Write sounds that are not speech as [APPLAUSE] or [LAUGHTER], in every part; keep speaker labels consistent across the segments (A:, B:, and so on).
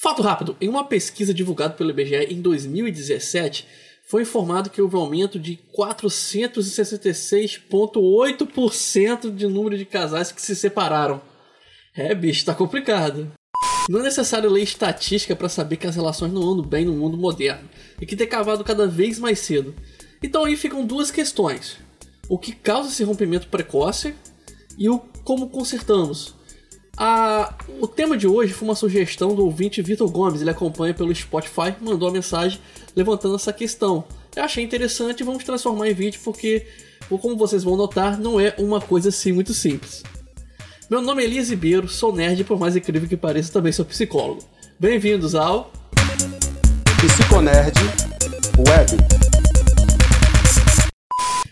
A: Fato rápido: em uma pesquisa divulgada pelo IBGE em 2017, foi informado que houve um aumento de 466,8% de número de casais que se separaram. É, bicho, tá complicado. Não é necessário ler estatística para saber que as relações não andam bem no mundo moderno e que tem cavado cada vez mais cedo. Então aí ficam duas questões: o que causa esse rompimento precoce e o como consertamos. O tema de hoje foi uma sugestão do ouvinte Vitor Gomes, ele acompanha pelo Spotify, mandou uma mensagem levantando essa questão. Eu achei interessante e vamos transformar em vídeo porque, como vocês vão notar, não é uma coisa assim muito simples. Meu nome é Elias Ribeiro, sou nerd e por mais incrível que pareça também sou psicólogo. Bem-vindos ao
B: Psiconerd Web.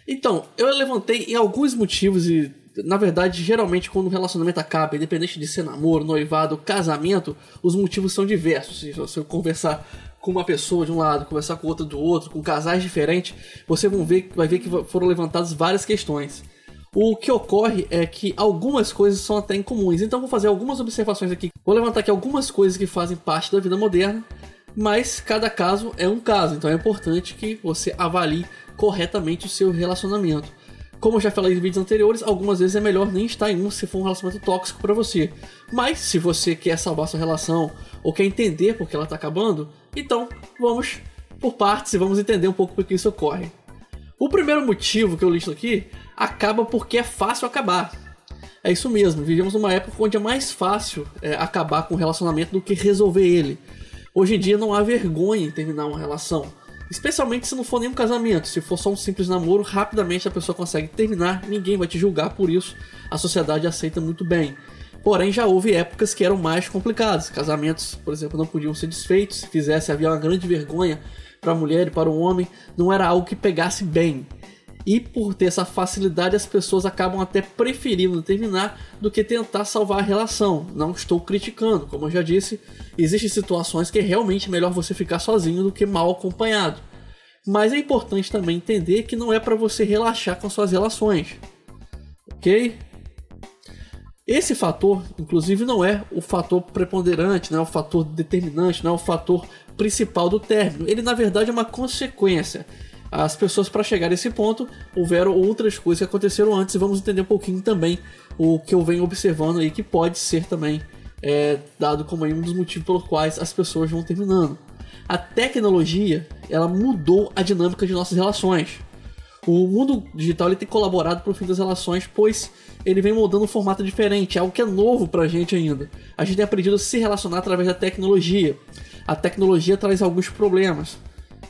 A: Então, eu levantei em alguns motivos e na verdade, geralmente quando o relacionamento acaba, independente de ser namoro, noivado, casamento, os motivos são diversos. Se você conversar com uma pessoa de um lado, conversar com outra do outro, com casais diferentes, você vão ver, vai ver que foram levantadas várias questões. O que ocorre é que algumas coisas são até incomuns, então vou fazer algumas observações aqui. Vou levantar aqui algumas coisas que fazem parte da vida moderna, mas cada caso é um caso, então é importante que você avalie corretamente o seu relacionamento. Como eu já falei em vídeos anteriores, algumas vezes é melhor nem estar em um se for um relacionamento tóxico para você. Mas se você quer salvar sua relação ou quer entender por que ela está acabando, então vamos por partes e vamos entender um pouco por que isso ocorre. O primeiro motivo que eu listo aqui acaba porque é fácil acabar. É isso mesmo, vivemos numa época onde é mais fácil é, acabar com um relacionamento do que resolver ele. Hoje em dia não há vergonha em terminar uma relação. Especialmente se não for nenhum casamento, se for só um simples namoro, rapidamente a pessoa consegue terminar, ninguém vai te julgar por isso, a sociedade aceita muito bem. Porém, já houve épocas que eram mais complicadas. Casamentos, por exemplo, não podiam ser desfeitos, se fizesse havia uma grande vergonha para a mulher e para o homem, não era algo que pegasse bem. E por ter essa facilidade, as pessoas acabam até preferindo terminar do que tentar salvar a relação. Não estou criticando, como eu já disse, existem situações que é realmente melhor você ficar sozinho do que mal acompanhado. Mas é importante também entender que não é para você relaxar com suas relações. Ok? Esse fator, inclusive, não é o fator preponderante, não é o fator determinante, não é o fator principal do término. Ele, na verdade, é uma consequência as pessoas para chegar a esse ponto houveram outras coisas que aconteceram antes e vamos entender um pouquinho também o que eu venho observando aí que pode ser também é, dado como um dos motivos pelos quais as pessoas vão terminando. A tecnologia ela mudou a dinâmica de nossas relações. O mundo digital ele tem colaborado para o fim das relações, pois ele vem moldando um formato diferente, algo que é novo para a gente ainda. A gente tem aprendido a se relacionar através da tecnologia. A tecnologia traz alguns problemas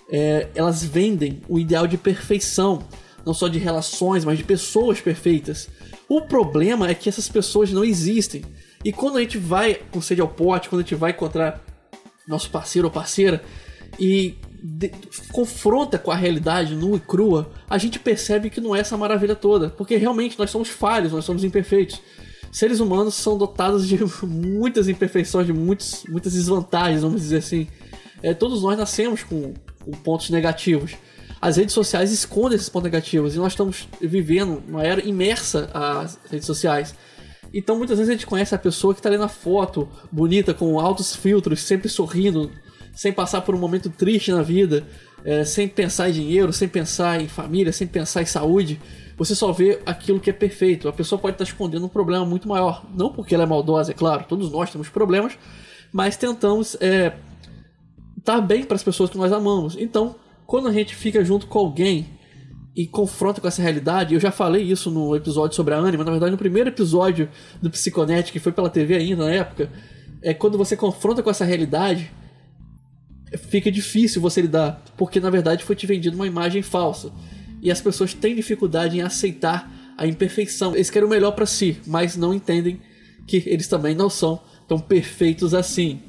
A: é, elas vendem o ideal de perfeição, não só de relações, mas de pessoas perfeitas. O problema é que essas pessoas não existem. E quando a gente vai com sede ao pote, quando a gente vai encontrar nosso parceiro ou parceira e de, confronta com a realidade nua e crua, a gente percebe que não é essa maravilha toda. Porque realmente nós somos falhos, nós somos imperfeitos. Seres humanos são dotados de [LAUGHS] muitas imperfeições, de muitos, muitas desvantagens, vamos dizer assim. É, todos nós nascemos com com pontos negativos. As redes sociais escondem esses pontos negativos e nós estamos vivendo uma era imersa às redes sociais. Então muitas vezes a gente conhece a pessoa que está ali na foto, bonita, com altos filtros, sempre sorrindo, sem passar por um momento triste na vida, é, sem pensar em dinheiro, sem pensar em família, sem pensar em saúde. Você só vê aquilo que é perfeito. A pessoa pode estar tá escondendo um problema muito maior. Não porque ela é maldosa, é claro, todos nós temos problemas, mas tentamos é, tá bem para as pessoas que nós amamos. Então, quando a gente fica junto com alguém e confronta com essa realidade, eu já falei isso no episódio sobre a Anima, na verdade no primeiro episódio do Psiconet, que foi pela TV ainda na época, é quando você confronta com essa realidade, fica difícil você lidar, porque na verdade foi te vendido uma imagem falsa. E as pessoas têm dificuldade em aceitar a imperfeição. Eles querem o melhor para si, mas não entendem que eles também não são tão perfeitos assim.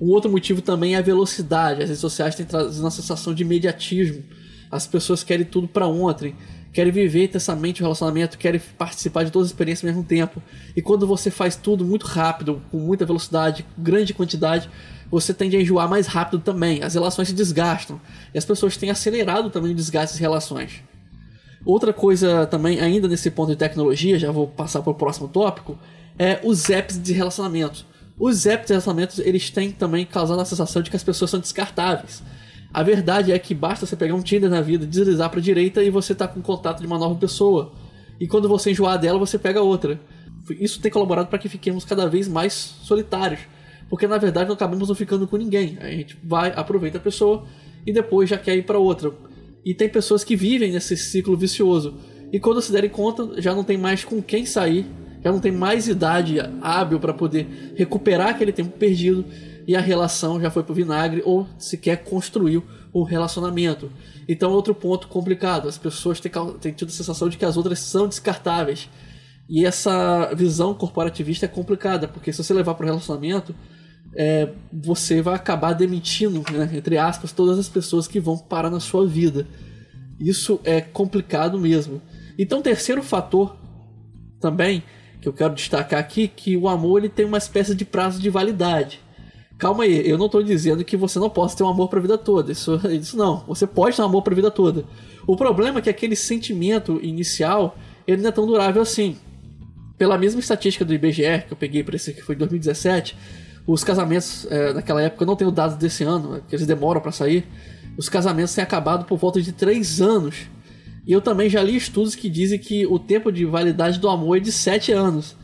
A: Um outro motivo também é a velocidade. As redes sociais têm trazido uma sensação de imediatismo. As pessoas querem tudo para ontem, querem viver intensamente o relacionamento, querem participar de todas as experiências ao mesmo tempo. E quando você faz tudo muito rápido, com muita velocidade, grande quantidade, você tende a enjoar mais rápido também. As relações se desgastam. E as pessoas têm acelerado também o desgaste das relações. Outra coisa também, ainda nesse ponto de tecnologia, já vou passar para o próximo tópico, é os apps de relacionamento Os apps de relacionamentos, eles têm também causado a sensação de que as pessoas são descartáveis. A verdade é que basta você pegar um Tinder na vida, deslizar pra direita e você tá com contato de uma nova pessoa. E quando você enjoar dela, você pega outra. Isso tem colaborado para que fiquemos cada vez mais solitários. Porque na verdade não acabamos não ficando com ninguém. A gente vai, aproveita a pessoa e depois já quer ir para outra. E tem pessoas que vivem nesse ciclo vicioso. E quando se derem conta, já não tem mais com quem sair, já não tem mais idade hábil para poder recuperar aquele tempo perdido e a relação já foi pro vinagre ou sequer construiu o relacionamento. Então, outro ponto complicado: as pessoas têm, têm tido a sensação de que as outras são descartáveis. E essa visão corporativista é complicada, porque se você levar para o relacionamento, é, você vai acabar demitindo, né, entre aspas, todas as pessoas que vão parar na sua vida. Isso é complicado mesmo. Então, terceiro fator também que eu quero destacar aqui que o amor ele tem uma espécie de prazo de validade. Calma aí, eu não estou dizendo que você não possa ter um amor para a vida toda. Isso, isso não. Você pode ter um amor para a vida toda. O problema é que aquele sentimento inicial ele não é tão durável assim. Pela mesma estatística do IBGE que eu peguei para esse que foi 2017, os casamentos é, naquela época eu não tenho dados desse ano, é que eles demoram para sair. Os casamentos têm acabado por volta de 3 anos. E eu também já li estudos que dizem que o tempo de validade do amor é de 7 anos.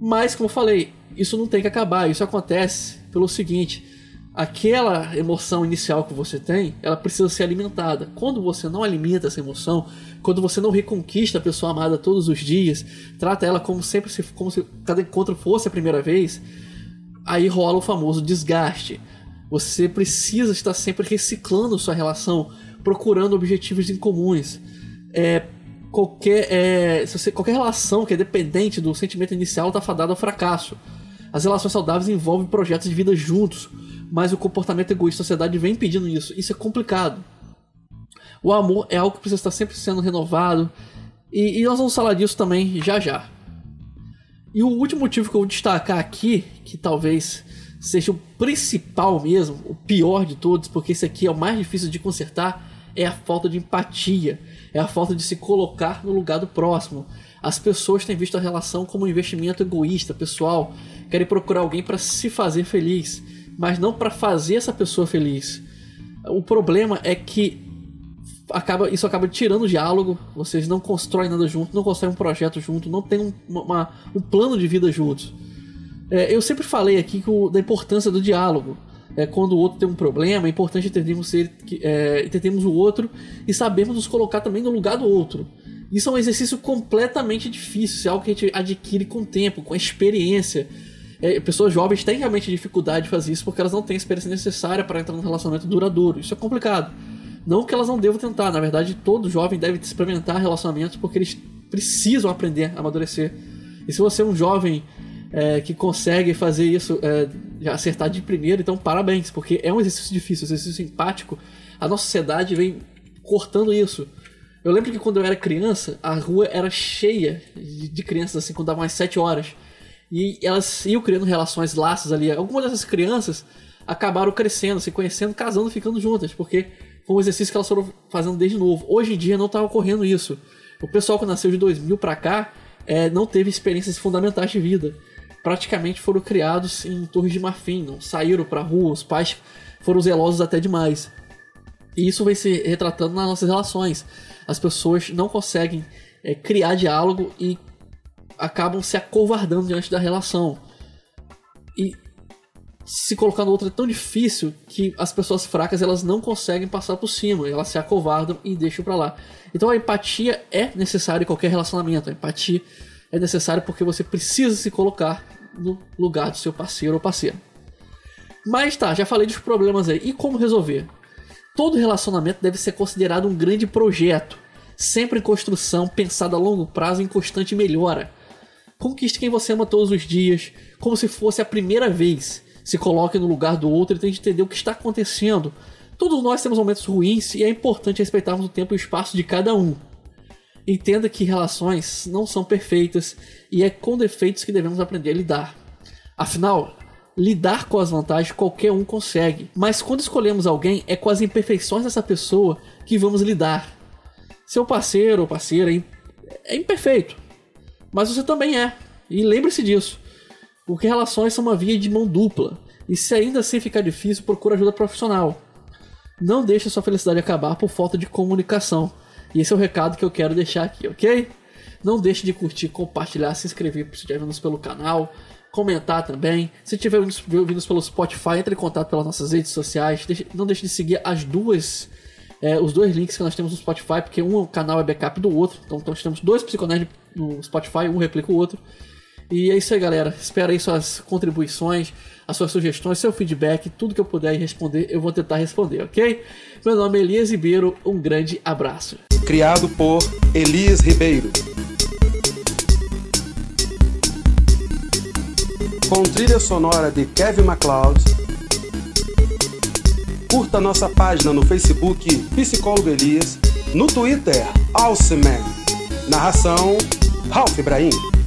A: Mas, como eu falei, isso não tem que acabar. Isso acontece pelo seguinte: aquela emoção inicial que você tem, ela precisa ser alimentada. Quando você não alimenta essa emoção, quando você não reconquista a pessoa amada todos os dias, trata ela como sempre se, como se cada encontro fosse a primeira vez, aí rola o famoso desgaste. Você precisa estar sempre reciclando sua relação, procurando objetivos em comuns. É, qualquer, é, você, qualquer relação que é dependente do sentimento inicial está fadada ao fracasso. As relações saudáveis envolvem projetos de vida juntos, mas o comportamento egoísta da sociedade vem impedindo isso. Isso é complicado. O amor é algo que precisa estar sempre sendo renovado, e, e nós vamos falar disso também já já. E o último motivo que eu vou destacar aqui, que talvez seja o principal mesmo, o pior de todos, porque esse aqui é o mais difícil de consertar, é a falta de empatia, é a falta de se colocar no lugar do próximo. As pessoas têm visto a relação como um investimento egoísta, pessoal, querem procurar alguém para se fazer feliz, mas não para fazer essa pessoa feliz. O problema é que acaba, isso acaba tirando o diálogo, vocês não constroem nada junto, não constroem um projeto junto, não tem um, uma, um plano de vida juntos. É, eu sempre falei aqui o, da importância do diálogo. É, quando o outro tem um problema, é importante entendermos, ser, é, entendermos o outro e sabermos nos colocar também no lugar do outro. Isso é um exercício completamente difícil, isso é algo que a gente adquire com o tempo, com a experiência. É, pessoas jovens têm realmente dificuldade de fazer isso porque elas não têm a experiência necessária para entrar num relacionamento duradouro. Isso é complicado. Não que elas não devam tentar, na verdade, todo jovem deve experimentar relacionamentos porque eles precisam aprender a amadurecer. E se você é um jovem é, que consegue fazer isso, é, acertar de primeiro, então parabéns, porque é um exercício difícil, um exercício empático. A nossa sociedade vem cortando isso. Eu lembro que quando eu era criança, a rua era cheia de crianças assim, quando dava umas 7 horas. E elas iam criando relações, laços ali. Algumas dessas crianças acabaram crescendo, se conhecendo, casando, ficando juntas, porque foi um exercício que elas foram fazendo desde novo. Hoje em dia não está ocorrendo isso. O pessoal que nasceu de 2000 para cá é, não teve experiências fundamentais de vida. Praticamente foram criados em torres de marfim, não saíram para rua, os pais foram zelosos até demais. E isso vem se retratando nas nossas relações. As pessoas não conseguem é, criar diálogo e acabam se acovardando diante da relação. E se colocar no outro é tão difícil que as pessoas fracas elas não conseguem passar por cima, elas se acovardam e deixam para lá. Então a empatia é necessária em qualquer relacionamento. A empatia é necessária porque você precisa se colocar no lugar do seu parceiro ou parceira. Mas tá, já falei dos problemas aí. E como resolver? Todo relacionamento deve ser considerado um grande projeto, sempre em construção, pensado a longo prazo e em constante melhora. Conquiste quem você ama todos os dias, como se fosse a primeira vez. Se coloque no lugar do outro e tente entender o que está acontecendo. Todos nós temos momentos ruins e é importante respeitarmos o tempo e o espaço de cada um. Entenda que relações não são perfeitas e é com defeitos que devemos aprender a lidar. Afinal, lidar com as vantagens qualquer um consegue, mas quando escolhemos alguém é com as imperfeições dessa pessoa que vamos lidar. Seu parceiro ou parceira é imperfeito, mas você também é. E lembre-se disso. Porque relações são uma via de mão dupla. E se ainda assim ficar difícil, procura ajuda profissional. Não deixe sua felicidade acabar por falta de comunicação. E esse é o recado que eu quero deixar aqui, ok? Não deixe de curtir, compartilhar, se inscrever se estiver vendo pelo canal, comentar também. Se estiver ouvindo pelo Spotify, entre em contato pelas nossas redes sociais. Não deixe de seguir as duas, é, os dois links que nós temos no Spotify, porque um canal é backup do outro. Então, então nós temos dois Psiconerd no Spotify, um replica o outro. E é isso aí, galera. Espero aí suas contribuições, as suas sugestões, seu feedback, tudo que eu puder responder, eu vou tentar responder, ok? Meu nome é Elias Ribeiro, um grande abraço.
B: Criado por Elias Ribeiro. Com trilha sonora de Kevin MacLeod. Curta nossa página no Facebook Psicólogo Elias, no Twitter Alceman. Narração Ralph Ibrahim.